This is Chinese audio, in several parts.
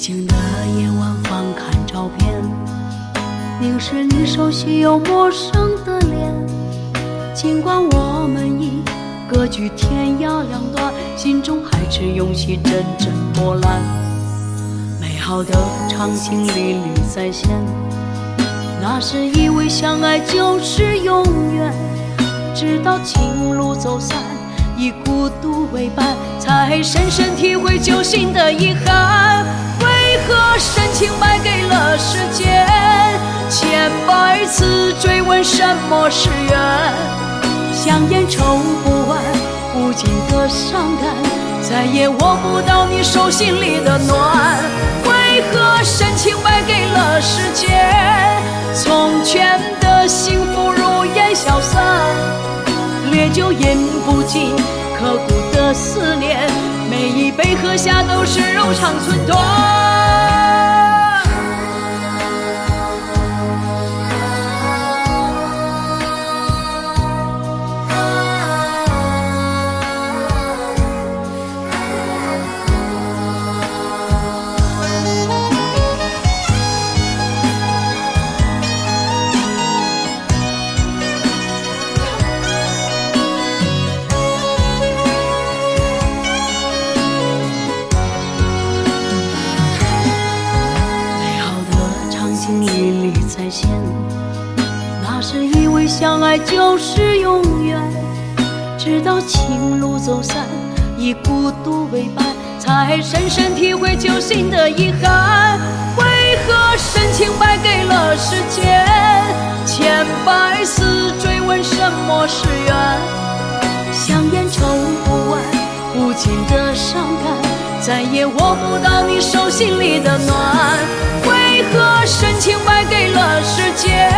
静的夜晚翻看照片。凝视你熟悉又陌生的脸。尽管我们已各居天涯两端心中还是涌起阵阵波澜。美好的场景历历再现那时以为相爱就是永远。直到情路走散以孤独为伴才深深体会揪心的遗憾。为何深情败给了时间？千百次追问什么是缘，香烟抽不完，无尽的伤感，再也握不到你手心里的暖。为何深情败给了时间？从前的幸福如烟消散，烈酒饮不尽，刻骨的思念，每一杯喝下都是柔肠寸断。爱就是永远，直到情路走散，以孤独为伴，才深深体会旧心的遗憾。为何深情败给了时间？千百次追问什么是缘？香烟抽不完，无尽的伤感，再也握不到你手心里的暖。为何深情败给了时间？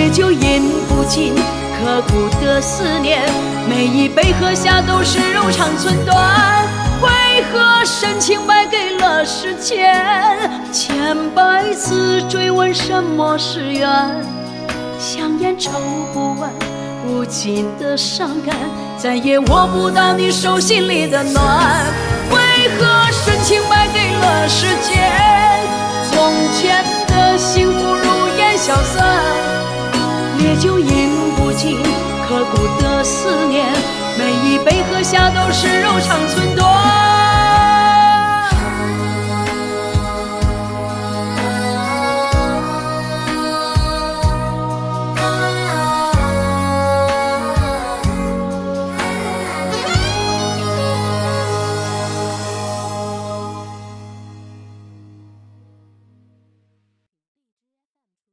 烈酒饮不尽，刻骨的思念，每一杯喝下都是柔肠寸断。为何深情败给了时间？千百次追问什么是缘？香烟抽不完，无尽的伤感，再也握不到你手心里的暖。为何深情败给了时间？就饮不尽，刻骨的思念，每一杯喝下都是柔肠寸断。